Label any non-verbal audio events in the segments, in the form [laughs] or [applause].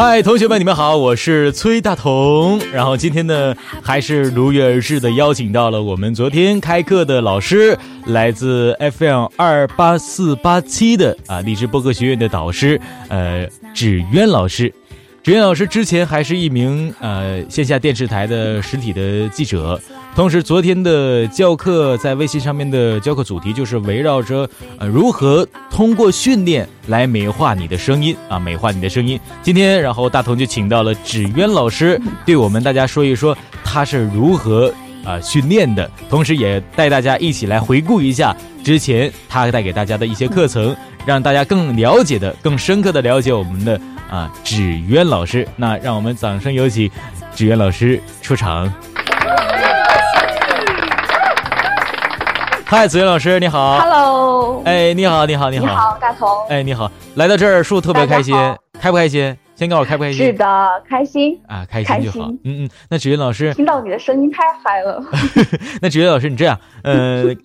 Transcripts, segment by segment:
嗨，同学们，你们好，我是崔大同。然后今天呢，还是如约而至的邀请到了我们昨天开课的老师，来自 FM 二八四八七的啊荔枝播客学院的导师，呃，芷渊老师。芷渊老师之前还是一名呃线下电视台的实体的记者，同时昨天的教课在微信上面的教课主题就是围绕着呃如何通过训练来美化你的声音啊，美化你的声音。今天然后大同就请到了纸鸢老师，对我们大家说一说他是如何啊训练的，同时也带大家一起来回顾一下之前他带给大家的一些课程，让大家更了解的、更深刻的了解我们的。啊，纸鸢老师，那让我们掌声有请纸鸢老师出场。嗨，子云老师，你好。Hello。哎，你好，你好，你好。你好，大同。哎，你好，来到这儿是不是特别开心？开不开心？先告诉我开不开心？是的，开心啊，开心就好。嗯嗯，那芷云老师，听到你的声音太嗨了。[laughs] 那芷云老师，你这样，呃，[laughs] 你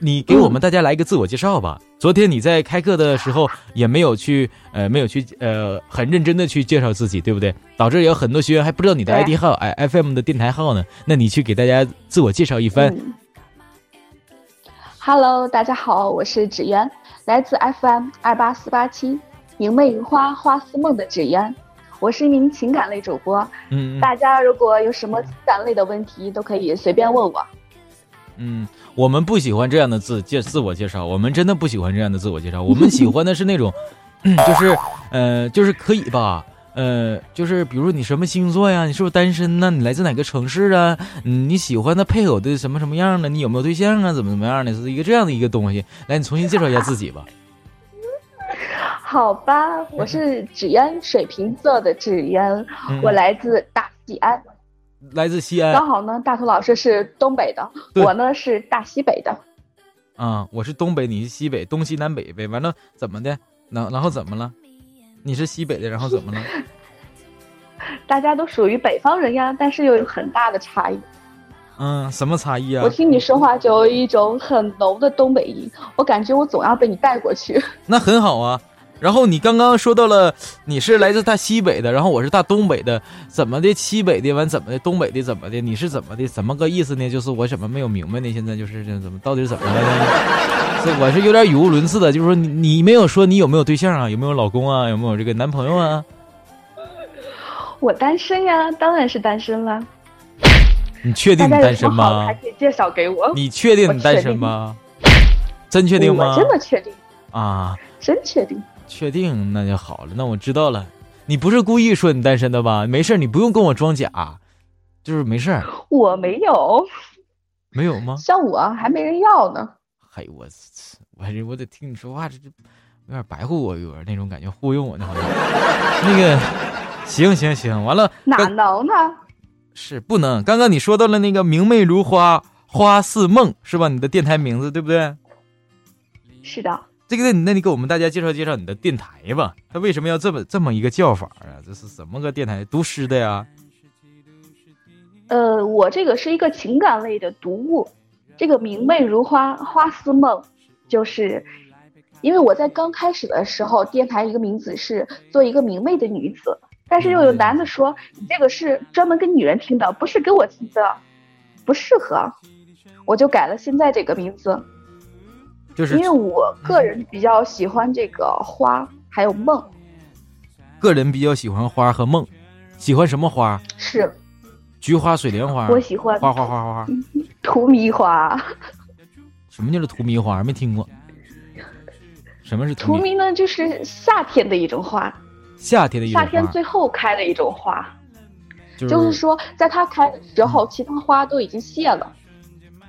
你给我们大家来一个自我介绍吧。昨天你在开课的时候也没有去，呃，没有去，呃，很认真的去介绍自己，对不对？导致有很多学员还不知道你的 ID 号，哎，FM 的电台号呢。那你去给大家自我介绍一番。Hello，大家好，我是芷渊，来自 FM 二八四八七。明媚如花，花似梦的芷渊，我是一名情感类主播。嗯，大家如果有什么情感类的问题，都可以随便问我。嗯，我们不喜欢这样的自介自我介绍，我们真的不喜欢这样的自我介绍。我们喜欢的是那种，就是呃，就是可以吧？呃，就是比如你什么星座呀？你是不是单身呢？你来自哪个城市啊？嗯，你喜欢的配偶的什么什么样的？你有没有对象啊？怎么怎么样的？是一个这样的一个东西。来，你重新介绍一下自己吧。好吧，我是芷烟，水瓶座的芷烟，我来自大西安，来自西安。刚好呢，大头老师是东北的，我呢是大西北的。啊，我是东北，你是西北，东西南北呗。完了怎么的？然然后怎么了？你是西北的，然后怎么了？[laughs] 大家都属于北方人呀，但是又有很大的差异。嗯，什么差异啊？我听你说话就有一种很浓的东北音，我感觉我总要被你带过去。[laughs] 那很好啊。然后你刚刚说到了，你是来自大西北的，然后我是大东北的，怎么的？西北的完怎么的？东北的怎么的？你是怎么的？怎么个意思呢？就是我怎么没有明白呢？现在就是这怎么到底怎么的？这我是有点语无伦次的，就是说你你没有说你有没有对象啊？有没有老公啊？有没有这个男朋友啊？我单身呀，当然是单身了。你确定你单身吗？还可以介绍给我。你确定你单身吗？真确定吗？真的确定啊！真确定。确定那就好了，那我知道了。你不是故意说你单身的吧？没事你不用跟我装假，就是没事我没有，没有吗？像我还没人要呢。嘿，我我我得听你说话，这这有点白乎我，有点那种感觉，忽悠我呢好像。那个，行行行，完了。哪能呢？是不能。刚刚你说到了那个明媚如花，花似梦，是吧？你的电台名字对不对？是的。这个，那你给我们大家介绍介绍你的电台吧。它为什么要这么这么一个叫法啊？这是什么个电台？读诗的呀？呃，我这个是一个情感类的读物。这个明媚如花，花似梦，就是因为我在刚开始的时候，电台一个名字是做一个明媚的女子，但是又有男的说你这个是专门给女人听的，不是给我听的，不适合，我就改了现在这个名字。就是因为我个人比较喜欢这个花，还有梦。个人比较喜欢花和梦，喜欢什么花？是菊花、水莲花。我喜欢花花花花花。荼蘼花。什么叫做荼蘼花？没听过。什么是荼蘼呢？就是夏天的一种花。夏天的一种花。夏天最后开的一种花。就是说，在它开的时候，其他花都已经谢了。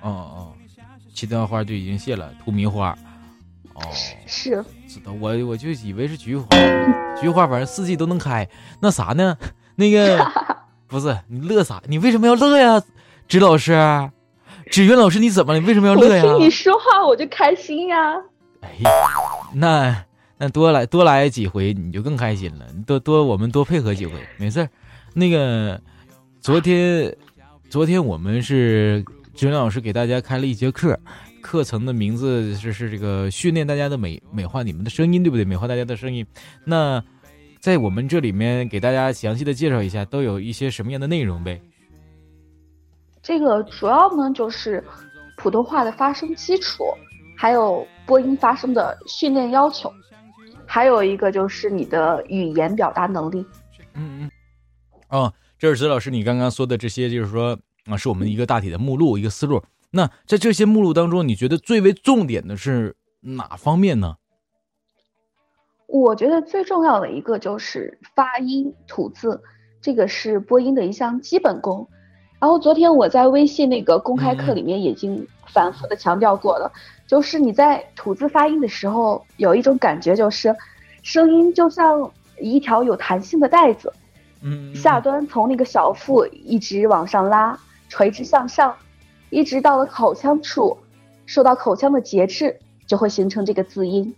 哦哦。其他花就已经谢了，荼蘼花。哦，是，知道我我就以为是菊花，菊花反正四季都能开。那啥呢？那个 [laughs] 不是你乐啥？你为什么要乐呀？指老师，纸云老师，你怎么了？你为什么要乐呀？听你说话我就开心呀。哎呀，那那多来多来几回你就更开心了。多多我们多配合几回，没事儿那个昨天昨天我们是纸云老师给大家开了一节课。课程的名字是是这个训练大家的美美化你们的声音，对不对？美化大家的声音。那在我们这里面给大家详细的介绍一下，都有一些什么样的内容呗？这个主要呢就是普通话的发声基础，还有播音发声的训练要求，还有一个就是你的语言表达能力。嗯嗯。哦，这是石老师你刚刚说的这些，就是说啊，是我们一个大体的目录，一个思路。那在这些目录当中，你觉得最为重点的是哪方面呢？我觉得最重要的一个就是发音吐字，这个是播音的一项基本功。然后昨天我在微信那个公开课里面已经反复的强调过了，就是你在吐字发音的时候，有一种感觉就是声音就像一条有弹性的带子，嗯，下端从那个小腹一直往上拉，垂直向上。一直到了口腔处，受到口腔的节制，就会形成这个字音。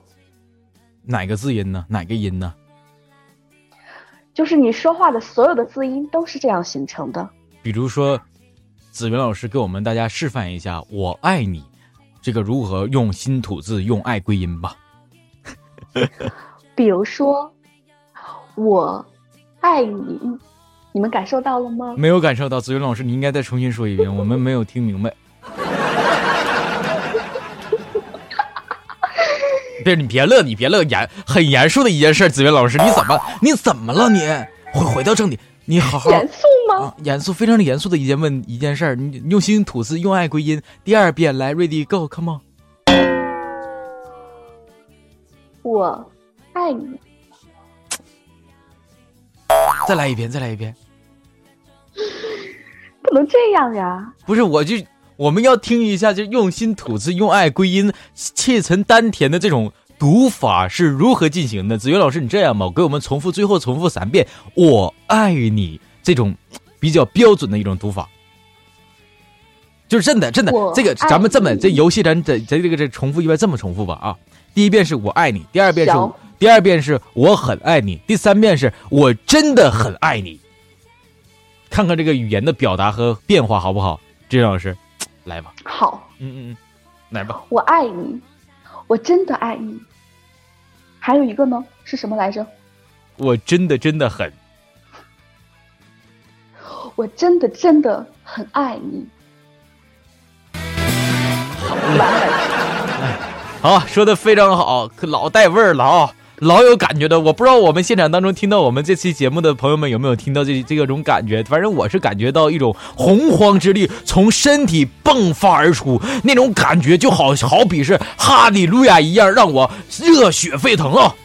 哪个字音呢？哪个音呢？就是你说话的所有的字音都是这样形成的。比如说，子云老师给我们大家示范一下“我爱你”，这个如何用新吐字，用爱归音吧。[laughs] 比如说，“我爱你”。你们感受到了吗？没有感受到，子云老师，你应该再重新说一遍，我们没有听明白。[laughs] 别，你别乐，你别乐，严很严肃的一件事。子云老师，你怎么，你怎么了？你回回到正题，你好好严肃吗？严肃，非常的严肃的一件问一件事儿。你用心吐字，用爱归音。第二遍，来，ready go，come on。我爱你。再来一遍，再来一遍。[laughs] 不能这样呀！不是，我就我们要听一下，就用心吐字、用爱归音、气沉丹田的这种读法是如何进行的？子云老师，你这样吧，给我们重复，最后重复三遍“我爱你”这种比较标准的一种读法。就是真的，真的，这个咱们这么这游戏，咱咱咱这个这重复一遍，这么重复吧啊！第一遍是我爱你，第二遍是第二遍是我很爱你，第三遍是我真的很爱你。看看这个语言的表达和变化好不好？志老师，来吧。好，嗯嗯嗯，来吧。我爱你，我真的爱你。还有一个呢，是什么来着？我真的真的很，我真的真的很爱你。好，说的非常好，可老带味儿了啊。老有感觉的，我不知道我们现场当中听到我们这期节目的朋友们有没有听到这这个种感觉，反正我是感觉到一种洪荒之力从身体迸发而出，那种感觉就好好比是哈利路亚一样，让我热血沸腾啊！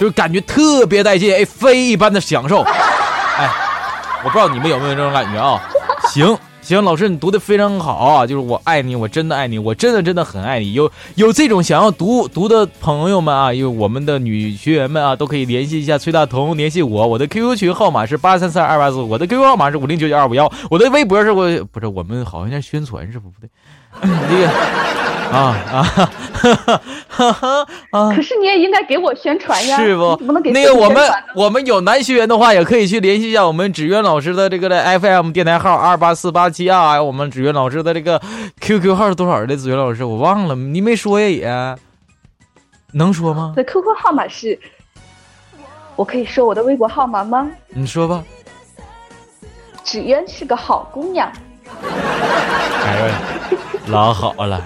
就是感觉特别带劲，哎，非一般的享受，哎，我不知道你们有没有这种感觉啊？行。行，老师，你读的非常好啊！就是我爱你，我真的爱你，我真的真的很爱你。有有这种想要读读的朋友们啊，有我们的女学员们啊，都可以联系一下崔大同，联系我。我的 QQ 群号码是八三三二八四，我的 QQ 号码是五零九九二五幺，我的微博是我不是我们好像在宣传是不不对，那个。啊啊哈哈哈啊！可是你也应该给我宣传呀，是不？那个我们我们有男学员的话，也可以去联系一下我们纸鸢老师的这个的 FM 电台号二八四八七二，我们纸鸢老师的这个 QQ 号是多少的？纸鸢老师，我忘了，你没说呀也，能说吗？的 QQ 号码是，我可以说我的微博号码吗？你说吧。纸鸢是个好姑娘。哎，老好了。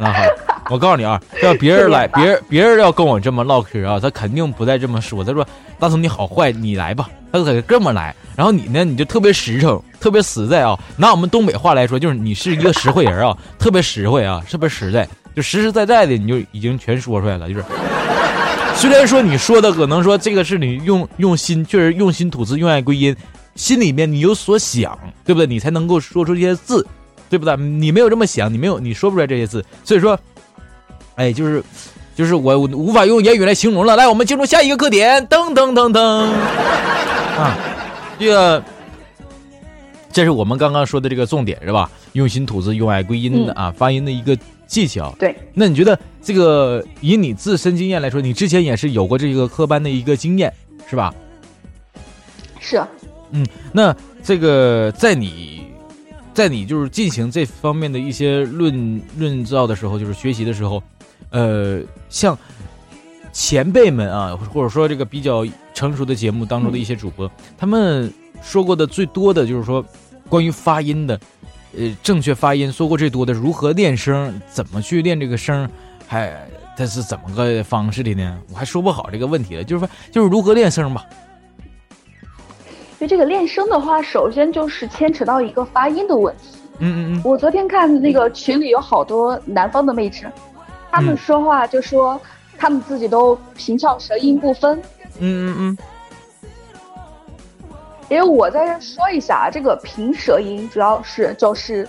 那好，我告诉你啊，[laughs] 要别人来，别人别人要跟我这么唠嗑啊，他肯定不带这么说。他说：“大聪你好坏，你来吧。”他可这么来，然后你呢，你就特别实诚，特别实在啊。拿我们东北话来说，就是你是一个实惠人啊，特别实惠啊，特别实在，就实实在在的，你就已经全说出来了。就是，虽然说你说的可能说这个是你用用心，确实用心吐字，用爱归音，心里面你有所想，对不对？你才能够说出这些字。对不对？你没有这么想，你没有你说不出来这些字，所以说，哎，就是就是我无法用言语来形容了。来，我们进入下一个课点，噔噔噔噔啊，这个这是我们刚刚说的这个重点是吧？用心吐字，用爱归音的啊，发音的一个技巧。对，那你觉得这个以你自身经验来说，你之前也是有过这个科班的一个经验是吧？是。嗯，那这个在你，在你就是进行这方面的一些论论造的时候，就是学习的时候，呃，像前辈们啊，或者说这个比较成熟的节目当中的一些主播，他们说过的最多的就是说关于发音的，呃，正确发音说过最多的如何练声，怎么去练这个声，还它是怎么个方式的呢？我还说不好这个问题了，就是说就是如何练声吧。因为这个练声的话，首先就是牵扯到一个发音的问题。嗯嗯嗯。我昨天看那个群里有好多南方的妹纸，他们说话就说他们自己都平翘舌音不分。嗯嗯嗯。因为我在这说一下啊，这个平舌音主要是就是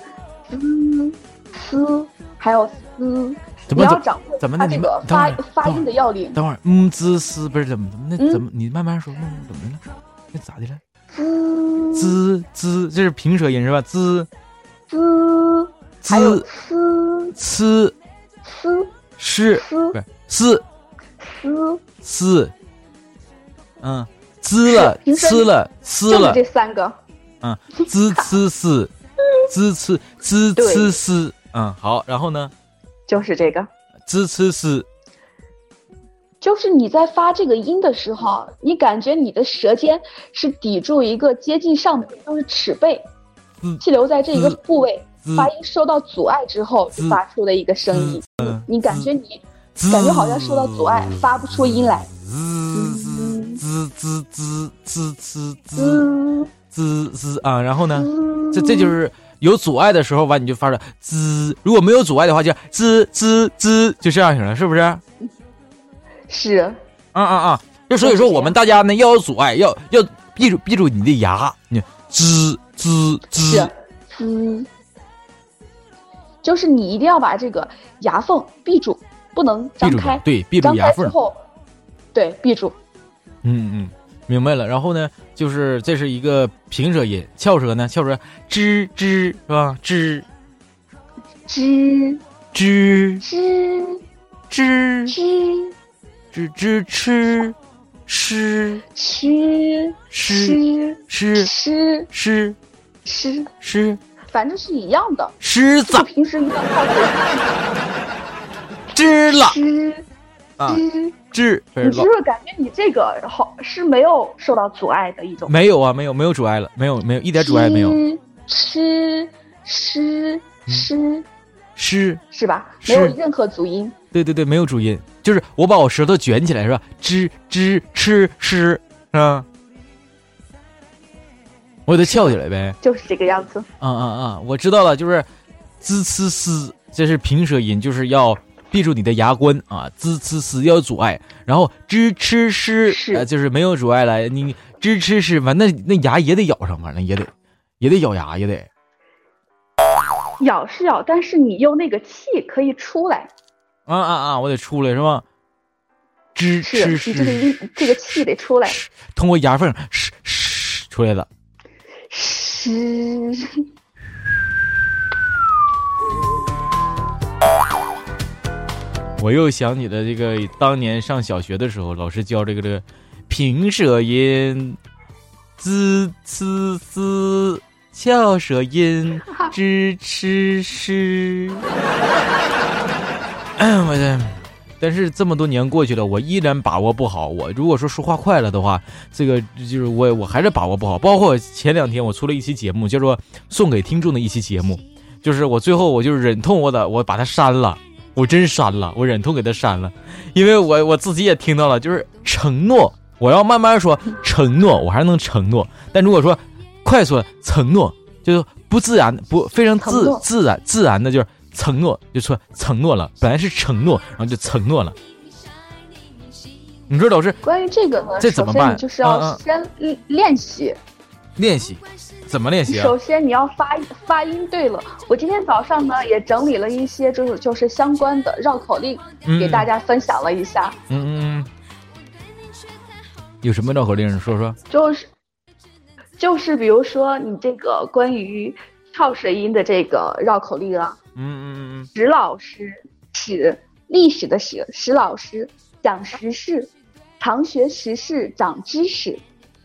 滋、呲还有嘶，你要掌握它这个发发音的要领。等会儿，嗯滋嘶不是怎么怎么那怎么你慢慢说，慢慢怎么的了？那咋的了？滋滋滋，这是平舌音是吧？滋。滋，还有呲。呲。呲。是不是嘶嘶嘶，嗯，滋了呲了嘶了，这三个，嗯，滋呲嘶，滋呲滋呲呲，嗯，好，然后呢？就是这个，滋呲嘶。就是你在发这个音的时候，你感觉你的舌尖是抵住一个接近上面，就是齿背，气流在这一个部位，发音受到阻碍之后发出的一个声音。你感觉你感觉好像受到阻碍，发不出音来。滋滋滋滋滋滋滋滋滋啊！然后呢，这这就是有阻碍的时候，吧你就发出滋；如果没有阻碍的话，就滋滋滋，就这样行了，是不是？是，啊啊啊！就所以说，我们大家呢要有阻碍，要要闭住闭住你的牙，你滋滋滋滋，就是你一定要把这个牙缝闭住，不能张开。对，闭住牙缝。对，闭住。嗯嗯，明白了。然后呢，就是这是一个平舌音，翘舌呢，翘舌吱吱是吧？吱吱吱吱吱吱。吱吱吃，吃吃吃吃吃吃吃吃，反正是一样的。狮子平时一样 [laughs] 知了知啊知，你是不是感觉你这个好是没有受到阻碍的一种？没有啊，没有没有阻碍了，没有没有一点阻碍没有。吃吃吃吃是吧？没有任何阻音。对对对，没有主音，就是我把我舌头卷起来是吧？吱吱吃吃是吧？我得翘起来呗。就是这个样子。啊啊啊！我知道了，就是滋呲嘶，这是平舌音，就是要闭住你的牙关啊。滋呲嘶要阻碍，然后吱吃吃呃，就是没有阻碍了。你吱吃吃完，那那牙也得咬上，反正也得也得咬牙，也得咬是咬，但是你用那个气可以出来。啊啊啊！我得出来是吧？吱吱吱，这个音，这个气得出来，通过牙缝哧哧出来了。哧。我又想起了这个当年上小学的时候，老师教这个这个平舌音，滋呲嘶；翘舌音，吱吃吃。[clears throat] 我这，但是这么多年过去了，我依然把握不好。我如果说说话快了的话，这个就是我我还是把握不好。包括前两天我出了一期节目，叫做送给听众的一期节目，就是我最后我就忍痛我的我把它删了，我真删了，我忍痛给它删了，因为我我自己也听到了，就是承诺我要慢慢说承诺，我还能承诺。但如果说快速承诺，就是不自然不非常自自然自然的，就是。承诺就说承诺了，本来是承诺，然后就承诺了。你说老师，关于这个呢，这怎么办？就是要先练习，练习，怎么练习啊？首先你要发发音对了。我今天早上呢也整理了一些就是就是相关的绕口令，嗯给大家分享了一下。嗯嗯嗯。有什么绕口令？说说。就是就是比如说你这个关于跳水音的这个绕口令啊，嗯嗯嗯嗯史老师史历史的史史老师讲时事，常学时事长知识，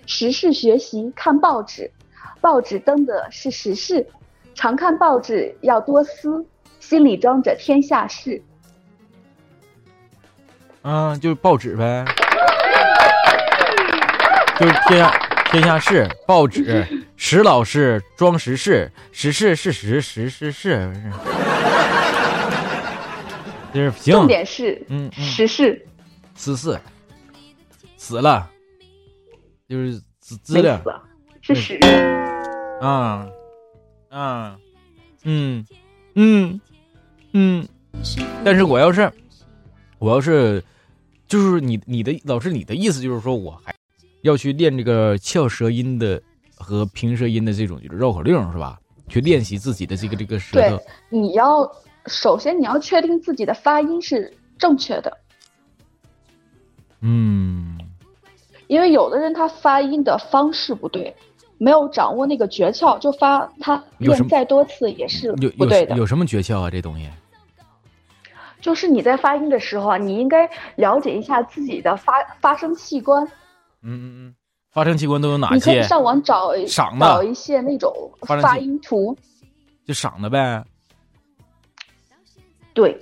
时事学习看报纸，报纸登的是时事，常看报纸要多思，心里装着天下事。嗯。嗯，就是报纸呗。[laughs] 就是天下天下事，报纸，史老师装时事，时事是时，时事是。就是行。重点是嗯嗯时事死死死了，就是资资料，是史。啊啊嗯嗯嗯。但是我要是我要是就是你你的老师你的意思就是说我还要去练这个翘舌音的和平舌音的这种就是绕口令是吧？去练习自己的这个这个舌对头。，你要首先你要确定自己的发音是正确的，嗯因为有的人他发音的方式不对，没有掌握那个诀窍，就发他练再多次也是不对的。有什么诀窍啊？这东西？就是你在发音的时候啊，你应该了解一下自己的发发声器官，嗯嗯嗯，发声器官都有哪些你可以？上网找嗓子找一些那种发音图。就嗓子呗。对，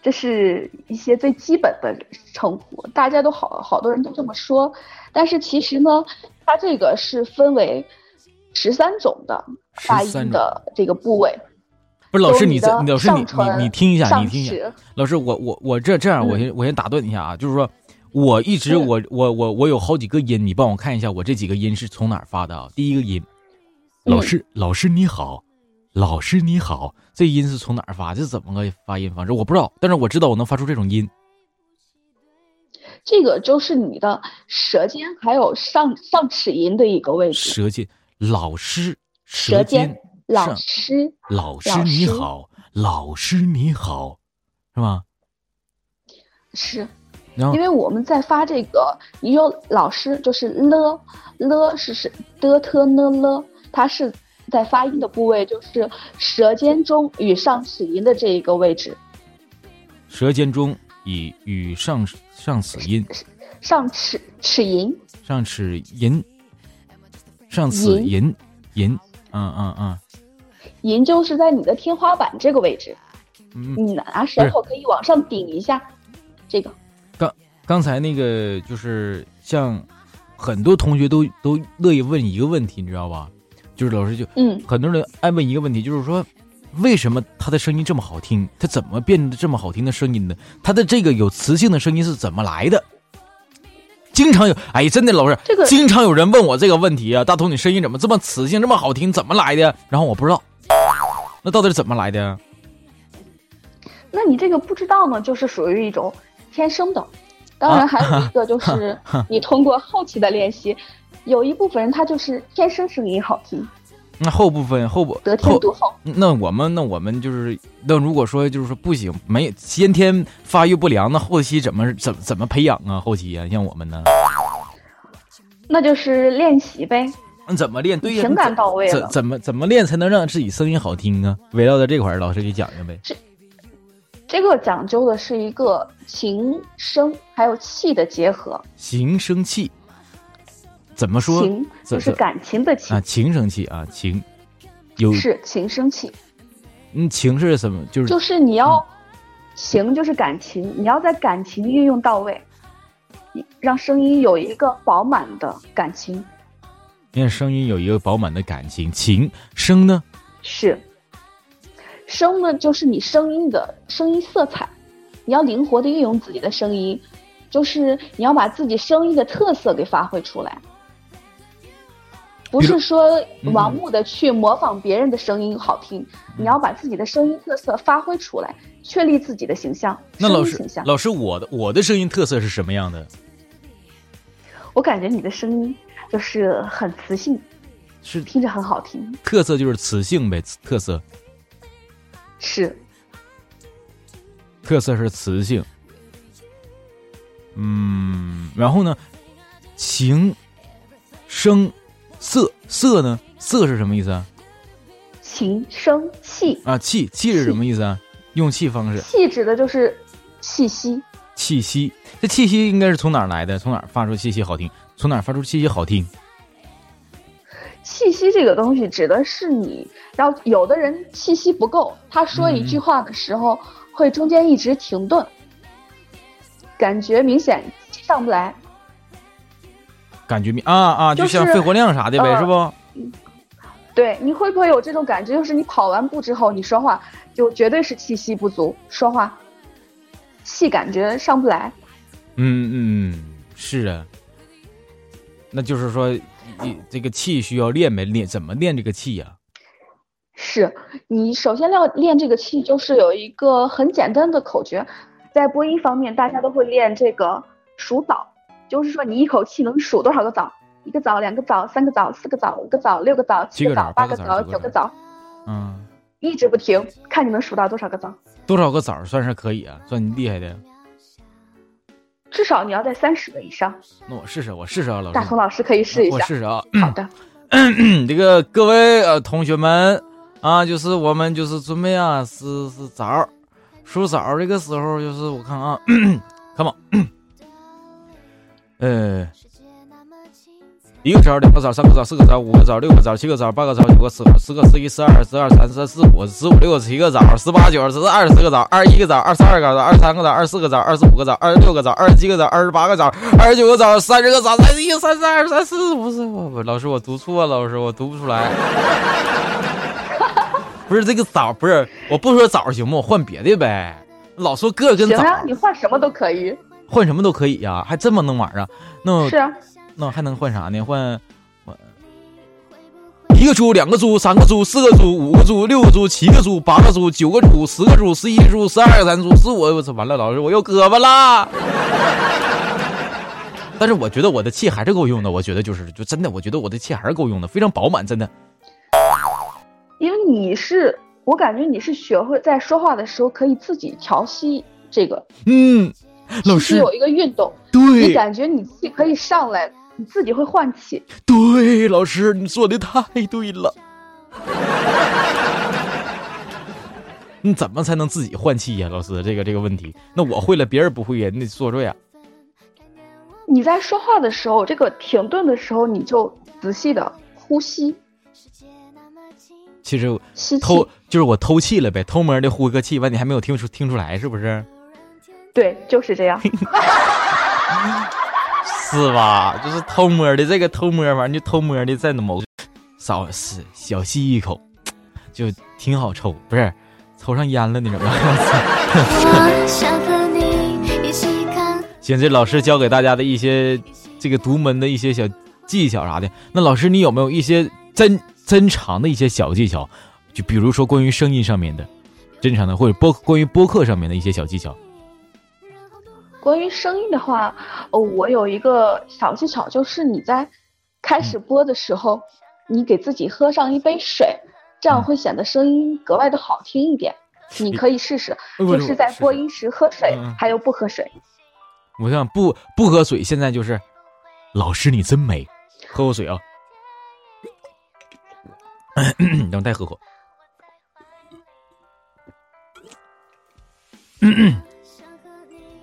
这是一些最基本的称呼，大家都好好多人都这么说，但是其实呢，它这个是分为十三种的发音的这个部位。不是老师，你这老师你你你听一下，你听一下。老师，我我我这这样，我嗯先我先打断你一下啊，就是说，我一直嗯我我我我有好几个音，你帮我看一下，我这几个音是从哪儿发的啊？第一个音，嗯老师老师你好，老师你好，这音是从哪儿发？这是怎么个发音方式？我不知道，但是我知道我能发出这种音。这个就是你的舌尖还有上上齿龈的一个位置。舌尖，老师，舌尖尖，老师，老师你好，老师你好，是吗？是因为我们在发这个，你有老师就是了了是是的特呢了，它是在发音的部位就是舌尖中与上齿龈的这一个位置，舌尖中以与上上齿音。上齿齿龈。上齿龈，上齿龈。龈，嗯嗯嗯。龈就是在你的天花板这个位置，嗯。你拿舌头可以往上顶一下，这个刚刚才那个就是像很多同学都都乐意问一个问题，你知道吧？就是老师就嗯很多人爱问一个问题，就是说为什么他的声音这么好听？他怎么变得这么好听的声音呢？他的这个有磁性的声音是怎么来的？经常有哎，真的老师，这个经常有人问我这个问题啊，大头你声音怎么这么磁性，这么好听，怎么来的？然后我不知道，那到底是怎么来的？那你这个不知道呢，就是属于一种天生的。当然，还有一 [laughs] 个就是 [laughs] 你通过后期的练习，有一部分人他就是天生声音好听，那后部分后部得天后独厚。那我们那我们就是那如果说就是说不行，没先天发育不良，那后期怎么怎么怎么培养啊？后期啊，像我们呢，那就是练习呗，那怎么练？对呀，情感到位了。怎怎么怎么练才能让自己声音好听啊？围绕在这块儿，老师给讲讲呗。这个讲究的是一个情声还有气的结合，形声气，怎么说？情就是感情的情啊，，情生气啊，情有是情生气，嗯，情是什么？就是就是你要情就是感情，你要在感情运用到位，让声音有一个饱满的感情。让声音有一个饱满的感情。情声呢？是，声呢就是你声音的声音色彩，你要灵活的运用自己的声音，就是你要把自己声音的特色给发挥出来，不是说嗯盲目的去模仿别人的声音好听，你要把自己的声音特色发挥出来，确立自己的形象，那老师。老师，我的我的声音特色是什么样的？我感觉你的声音就是很磁性，是听着很好听。特色就是磁性呗，特色是，特色是磁性。嗯，然后呢，情、声、色，色呢？色是什么意思啊？情声气啊，气气是什么意思啊？用气方式，气指的就是气息。气息，这气息应该是从哪儿来的？从哪儿发出气息好听？从哪儿发出气息好听？气息这个东西指的是你，然后有的人气息不够，他说一句话的时候会中间一直停顿，感觉明显上不来。感觉明啊啊，就像肺活量啥的呗，是不？对，你会不会有这种感觉？就是你跑完步之后，你说话就绝对是气息不足，说话气感觉上不来。嗯嗯，是啊。那就是说，你这个气需要练没？练怎么练这个气呀？是你首先要练这个气，就是有一个很简单的口诀，在播音方面，大家都会练这个数枣，就是说你一口气能数多少个枣。一个枣，两个枣，三个枣，四个枣，五个枣，六个枣，七个枣，八个枣，九个枣，嗯，一直不停，看你能数到多少个枣。多少个枣算是可以啊？算你厉害的。至少你要在三十个以上。那我试试，我试试啊，老师。大同老师可以试一下。我试试啊。好的。这个各位呃同学们啊，就是我们就是准备啊，是是枣，数枣这个时候就是我看啊，come on，呃。一个枣，两个枣，三个枣，四个枣，五个枣，六个枣，七个枣，八个枣，九个十，十个十一，十二，十二，三十，四五，十五六，七个枣，十八九，十二十个枣，二十一个枣，二十二个枣，二十三个枣，二十四个枣，二十五个枣，二十六个枣，二十七个枣，二十八个枣，二十九个枣，三十个枣，三十一，三十二，三十四，不是我，老师我读错了，老师我读不出来。不是这个枣，不是我不说枣行不？我换别的呗。老说个跟枣，行啊，你换什么都可以，换什么都可以呀，还这么能玩啊？那是啊。那还能换啥呢？换换一个猪，两个猪，三个猪，四个猪，五个猪，六个猪，七个猪，八个猪，九个猪，十个猪，十一猪，十二个三猪，十五，我操！完了，老师，我又胳膊啦。[laughs] 但是我觉得我的气还是够用的，我觉得就是，就真的，我觉得我的气还是够用的，非常饱满，真的。因为你是，我感觉你是学会在说话的时候可以自己调息这个。嗯，老师有一个运动，对，你感觉你气可以上来。你自己会换气，对，老师，你说的太对了。你怎么才能自己换气呀，老师？这个这个问题，那我会了，别人不会呀，你得说说呀。你在说话的时候，这个停顿的时候，你就仔细的呼吸。其实吸偷就是我偷气了呗，偷摸的呼个气，完你还没有听出听出来是不是？对，就是这样。[laughs] 是吧？就是偷摸的，这个偷摸完就偷摸的在那某，少是小吸一口，就挺好抽，不是抽上烟了那种。行，这老师教给大家的一些这个独门的一些小技巧啥的。那老师，你有没有一些珍珍藏的一些小技巧？就比如说关于声音上面的，珍藏的，或者播关于播客上面的一些小技巧。关于声音的话，哦，我有一个小技巧，就是你在开始播的时候，你给自己喝上一杯水，这样会显得声音格外的好听一点。你可以试试，就是在播音时喝水，还有不喝水。我想不不喝水，现在就是，老师你真美，喝口水啊，[coughs] 等再喝口。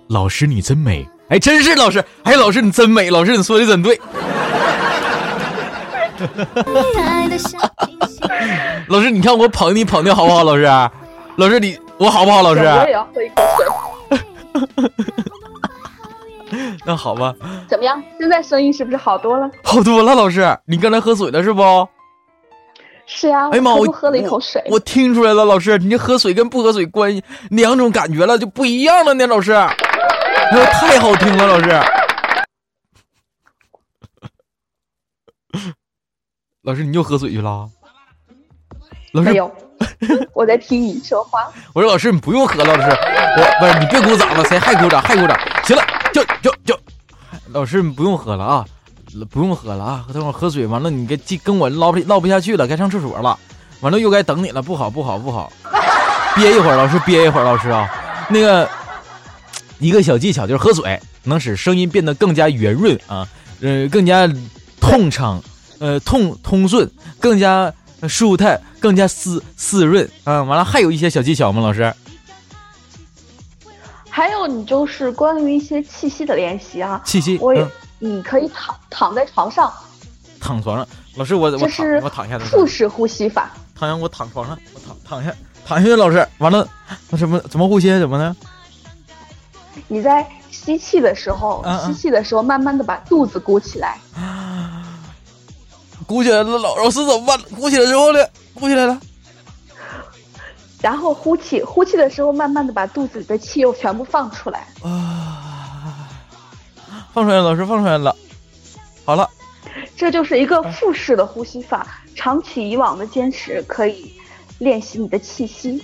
老师，你真美！哎，真是老师！哎，老师你真美！老师你说的真对。[laughs] 老师，你看我捧你捧的好不好？老师，老师你我好不好？老师，我也要喝一口水。[laughs] 那好吧。怎么样？现在声音是不是好多了？好多了，老师，你刚才喝水了是不？是呀。哎呀妈，我喝了一口水。我听出来了，老师，你这喝水跟不喝水关系两种感觉了，就不一样了呢，老师。哎，太好听了，老师。[laughs] 老师，你又喝水去了？老师没有，我在听你说话。[laughs] 我说老师，你不用喝了，老师，我不是你别鼓掌了，谁还鼓掌还鼓掌？行了，就就就，老师你不用喝了啊。不用喝了啊，等会儿喝水完了，你跟跟我唠不唠不下去了，该上厕所了，完了又该等你了，不好不好不好，憋一会儿，老师憋一会儿，老师啊，那个一个小技巧就是喝水能使声音变得更加圆润啊，呃，更加通畅，呃，通通顺，更加舒坦，更加湿湿润啊。完了还有一些小技巧吗，老师？还有你就是关于一些气息的练习啊，气息，我也。你可以躺躺在床上，躺床上。老师，我我躺我躺下。腹式呼吸法。躺下，我躺床上，我躺躺下，躺下去。老师，完了，那什么怎么呼吸？怎么呢？你在吸气的时候，吸气的时候，慢慢的把肚子鼓起来。鼓起来了，老老师怎么办？鼓起来之后呢？鼓起来了。然后呼气，呼气的时候，慢慢的把肚子里的气又全部放出来。啊。放出来，老师放出来了。好了，这就是一个腹式的呼吸法。长期以往的坚持可以练习你的气息，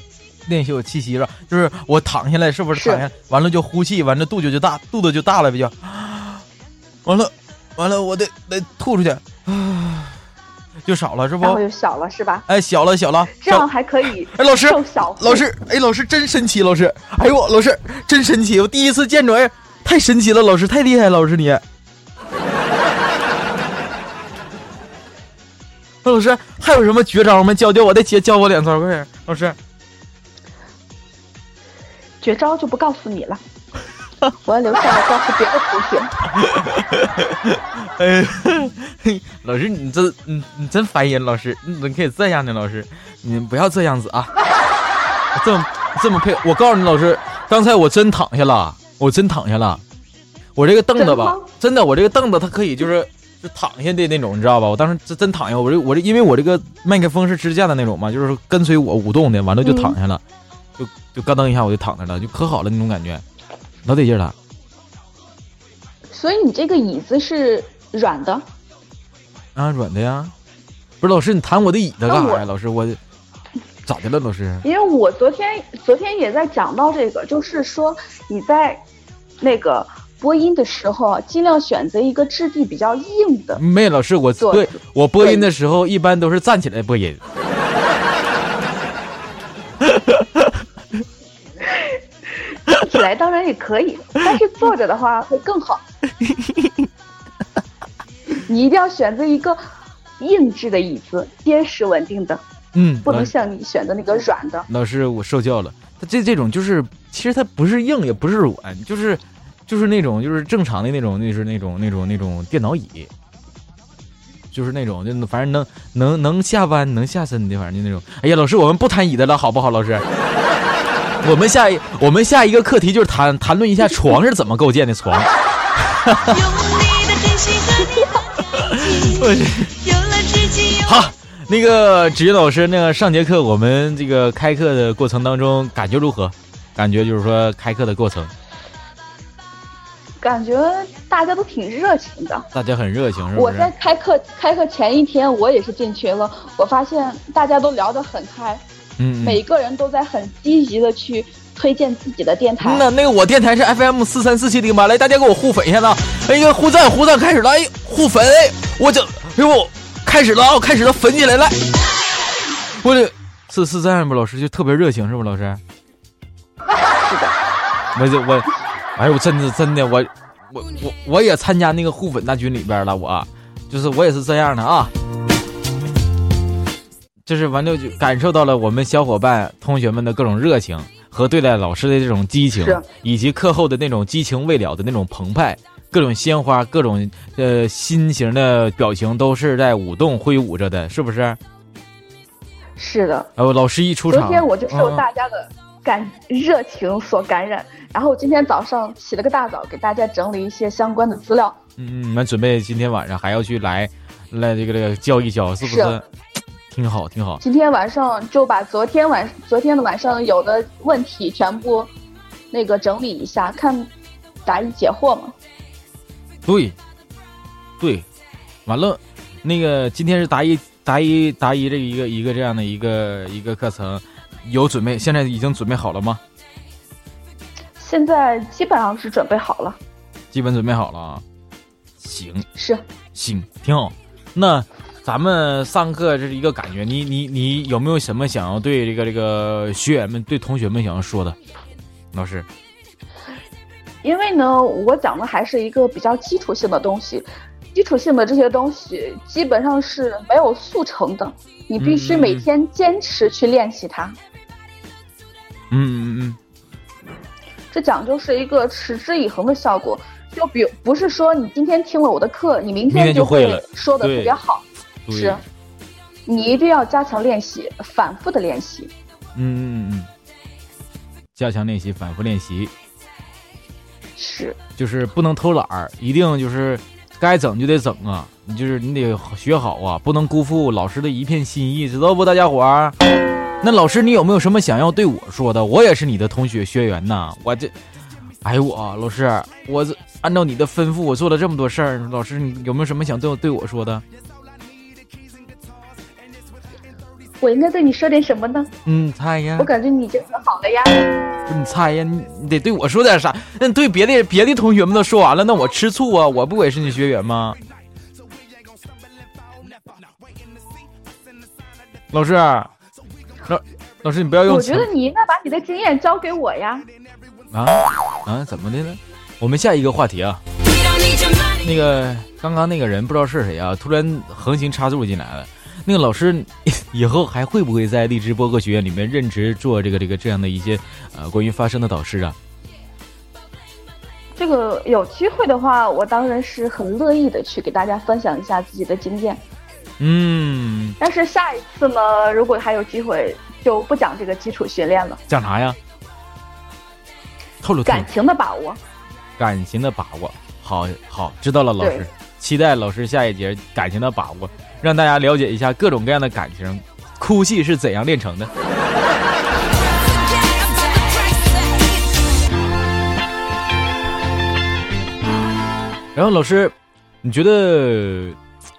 练习我气息是吧？就是我躺下来，是不是躺下完了就呼气，完了肚子就大，肚子就大了，不就？[gasps] 完了，完了，我得得吐出去，[sighs] 就少了是不？然后就小了是吧？哎，小了小了，这样还可以。哎，老师，老师，哎，老师真神奇，老师，哎呦，老师真神奇，我第一次见着哎。太神奇了，老师太厉害，老师你。[laughs] 老师还有什么绝招吗？教教我，再教教我两招，快点，老师。绝招就不告诉你了，[laughs] 我要留下来告诉别的同学。[laughs] 哎，[laughs] 老师你这你你真烦人，老师你怎么可以这样呢？老师你不要这样子啊，这么这么配，我告诉你，老师刚才我真躺下了。我真躺下了，我这个凳子吧，真的，我这个凳子它可以就是就躺下的那种，你知道吧？我当时真真躺下，我这我这因为我这个麦克风是支架的那种嘛，就是跟随我舞动的，完了就躺下了，就就咯噔一下我就躺那了，就可好了那种感觉，老得劲了。所以你这个椅子是软的？啊，软的呀。不是老师，你弹我的椅子干啥呀？老师我。咋的了，老师？因为我昨天昨天也在讲到这个，就是说你在那个播音的时候，尽量选择一个质地比较硬的。没，老师，我对我播音的时候一般都是站起来播音。起来当然也可以，但是坐着的话会更好。[laughs] 你一定要选择一个硬质的椅子，结实稳定的。嗯，不能像你选的那个软的。老师，我受教了。他这这种就是，其实它不是硬，也不是软，就是，就是那种，就是正常的那种，那是那种那种那种电脑椅，就是那种，就反正能能能下弯、能下身的，反正就那种。哎呀，老师，我们不谈椅子了，好不好？老师，[laughs] 我们下一我们下一个课题就是谈谈论一下床是怎么构建的床。[laughs] [laughs] 好。那个职业老师，那个上节课，我们这个开课的过程当中感觉如何？感觉就是说开课的过程，感觉大家都挺热情的。大家很热情，是我在开课开课前一天，我也是进群了，我发现大家都聊得很开，嗯，每个人都在很积极的去推荐自己的电台。那那个我电台是 FM 四三四七零八，来大家给我互粉一下子，哎呀，互赞互赞开始了，哎，互粉，我这，哎呦。开始了啊！开始了，粉起来来！我这是是这样不？老师就特别热情，是不？老师？是的。我这我，哎呦，真的真的，我我我我也参加那个互粉大军里边了，我就是我也是这样的啊。就是完了就感受到了我们小伙伴同学们的各种热情和对待老师的这种激情，以及课后的那种激情未了的那种澎湃。各种鲜花，各种呃心形的表情，都是在舞动挥舞着的，是不是？是的。哦，老师一出场，昨天我就受大家的感热情所感染，然后今天早上起了个大早，给大家整理一些相关的资料。嗯，你们准备今天晚上还要去来来这个这个教一教，是不是？挺好，挺好。今天晚上就把昨天晚昨天的晚上有的问题全部那个整理一下，看答疑解惑嘛。对，对，完了，那个今天是答疑答疑答疑这一个一个这样的一个一个课程，有准备？现在已经准备好了吗？现在基本上是准备好了，基本准备好了啊，行，是，行，挺好。那咱们上课这是一个感觉，你你你有没有什么想要对这个这个学员们、对同学们想要说的？老师，因为呢，我讲的还是一个比较基础性的东西，基础性的这些东西基本上是没有速成的，你必须每天坚持去练习它。嗯嗯嗯这讲究是一个持之以恒的效果。就比不是说你今天听了我的课，你明天就会说的特别好，对是，你一定要加强练习，反复的练习。嗯嗯嗯，加强练习，反复练习，是，就是不能偷懒儿，一定就是该整就得整啊！你就是你得学好啊，不能辜负老师的一片心意，知道不，大家伙儿？那老师，你有没有什么想要对我说的？我也是你的同学学员呐，我这，哎呦我老师，我这按照你的吩咐，我做了这么多事儿，老师你有没有什么想对我对我说的？我应该对你说点什么呢？嗯，猜呀我，感觉你已经很好了呀。你猜呀，你你得对我说点啥？那你对别的别的同学们都说完了，那我吃醋啊！我不也是你学员吗？老师，老老师，你不要用我觉得你应该把你的经验交给我呀。啊啊，怎么的呢？我们下一个话题啊，那个刚刚那个人不知道是谁啊，突然横行插入进来了。那个老师以后还会不会在荔枝播客学院里面任职做这个这个这样的一些呃关于发声的导师啊？这个有机会的话，我当然是很乐意的去给大家分享一下自己的经验。嗯，但是下一次呢，如果还有机会，就不讲这个基础训练了，讲啥呀？透露感情的把握。感情的把握，好好知道了，老师，期待老师下一节感情的把握，让大家了解一下各种各样的感情，哭戏是怎样炼成的。然后老师，你觉得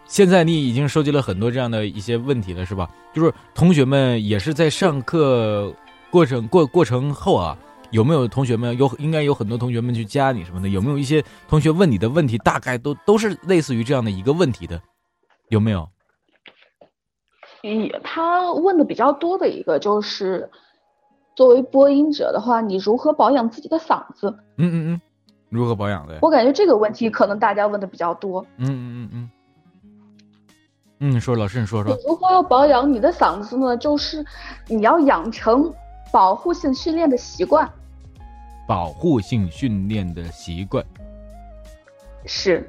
现在你已经收集了很多这样的一些问题了，是吧？就是同学们也是在上课过程过过程后啊，有没有同学们有应该有很多同学们去加你什么的？有没有一些同学问你的问题，大概都都是类似于这样的一个问题的？有没有？嗯，他问的比较多的一个就是，作为播音者的话，你如何保养自己的嗓子？嗯嗯嗯，如何保养的？我感觉这个问题可能大家问的比较多。嗯嗯嗯嗯。嗯，说老师你说说。如何要保养你的嗓子呢？就是你要养成保护性训练的习惯。保护性训练的习惯。是，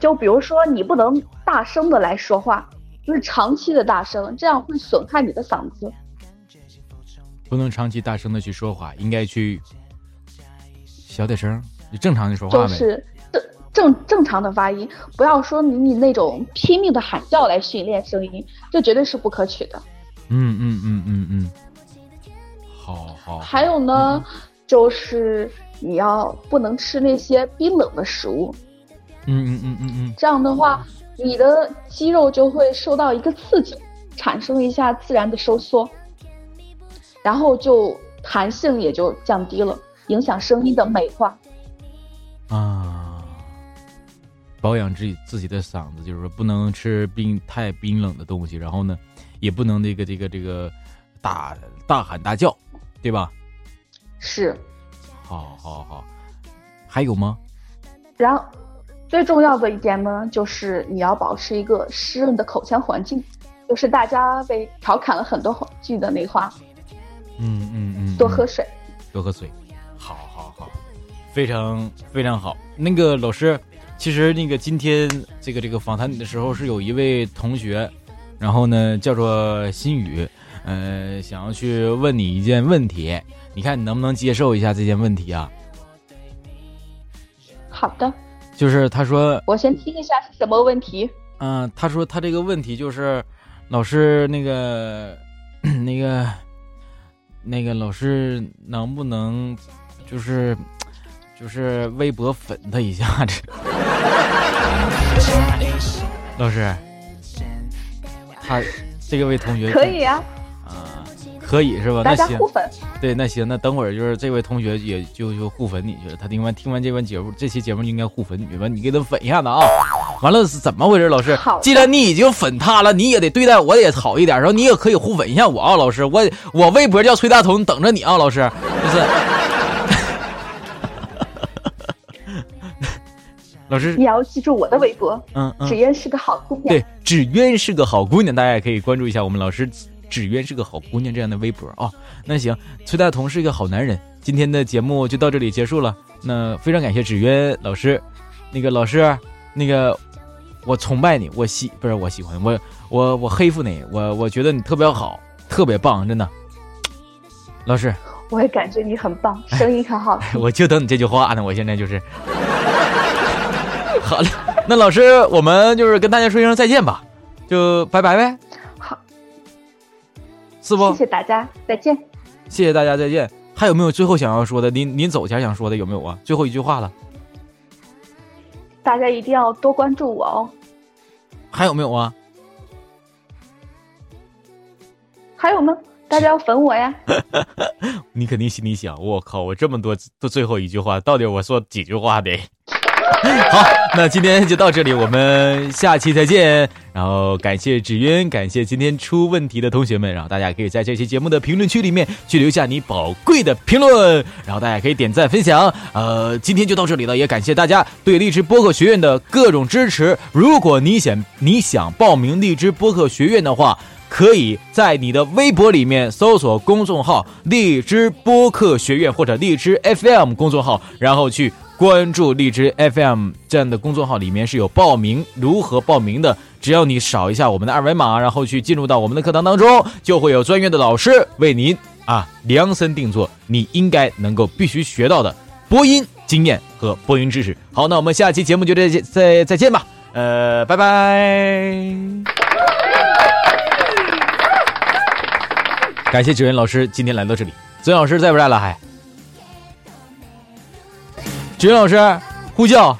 就比如说你不能大声的来说话，就是长期的大声，这样会损害你的嗓子。不能长期大声的去说话，应该去小点声，就正常的说话呗。就是正正正常的发音，不要说你你那种拼命的喊叫来训练声音，这绝对是不可取的。嗯嗯嗯嗯嗯。好好。还有呢，就是你要不能吃那些冰冷的食物，嗯嗯嗯嗯嗯。这样的话，你的肌肉就会受到一个刺激，产生一下自然的收缩，然后就弹性也就降低了，影响声音的美化。啊，保养自己自己的嗓子，就是说不能吃冰太冰冷的东西，然后呢，也不能那个这个这个大大喊大叫，对吧？是，好好好，还有吗？然后最重要的一点呢，就是你要保持一个湿润的口腔环境，就是大家被调侃了很多句的那话，嗯嗯嗯，多喝水。多喝水，好好好，非常非常好。那个老师，其实那个今天这个这个访谈你的时候，是有一位同学，然后呢叫做心宇，呃，想要去问你一件问题，你看你能不能接受一下这件问题啊？好的，就是他说，我先听一下是什么问题。嗯、他说他这个问题就是，老师那个 [clears throat] 那个那个老师能不能就是就是微博粉他一下子？[laughs] 老师，他这个位同学可以、啊，可以是吧？大那行家互粉。对，那行，那等会儿就是这位同学也就就互粉你去了。他听完听完这完节目，这期节目应该互粉你去吧，你给他粉一下子啊！完了是怎么回事？老师既然你已经粉他了，你也得对待我也好一点，然后你也可以互粉一下我啊，老师，我我微博叫崔大同，等着你啊，老师，就是。[laughs] 老师你，要记住我的微博，嗯嗯芷，渊是个好姑娘。对，芷渊是个好姑娘，大家也可以关注一下我们老师芷鸢是个好姑娘这样的微博啊、那行，崔大同是一个好男人。今天的节目就到这里结束了。那非常感谢芷鸢老师，那个老师，那个我崇拜你，我喜不是我喜欢我我我黑服你，我我觉得你特别好，特别棒，真的。老师，我也感觉你很棒，声音很好听。我就等你这句话呢，我现在就是。好了，那老师，我们就是跟大家说一声再见吧，就拜拜呗。好，是不？谢谢大家，再见。谢谢大家，再见。还有没有最后想要说的？您您走前想说的有没有啊？最后一句话了，大家一定要多关注我哦。还有没有啊？还有吗，大家要粉我呀。[laughs] 你肯定心里想，我靠，我这么多都最后一句话，到底我说几句话得？[laughs] 好，那今天就到这里，我们下期再见。然后感谢芷渊，感谢今天出问题的同学们，然后大家可以在这期节目的评论区里面去留下你宝贵的评论，然后大家可以点赞分享。呃，今天就到这里了，也感谢大家对荔枝播客学院的各种支持。如果你想你想报名荔枝播客学院的话，可以在你的微博里面搜索公众号“荔枝播客学院”或者“荔枝 FM” 公众号，然后去关注荔枝 FM 这样的公众号，里面是有报名如何报名的。只要你扫一下我们的二维码，然后去进入到我们的课堂当中，就会有专业的老师为您啊量身定做你应该能够必须学到的播音经验和播音知识。好，那我们下期节目就再见再再见吧，呃，拜拜。感谢九元老师今天来到这里。曾老师在不在了？还？芷渊老师呼叫，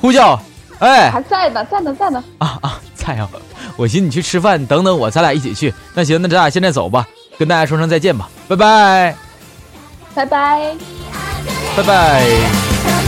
呼叫，哎还在呢，在呢，在呢。啊啊，在啊！我寻思你去吃饭，等等我，咱俩一起去。那行，那咱俩现在走吧，跟大家说声再见吧，拜拜，拜拜。拜拜。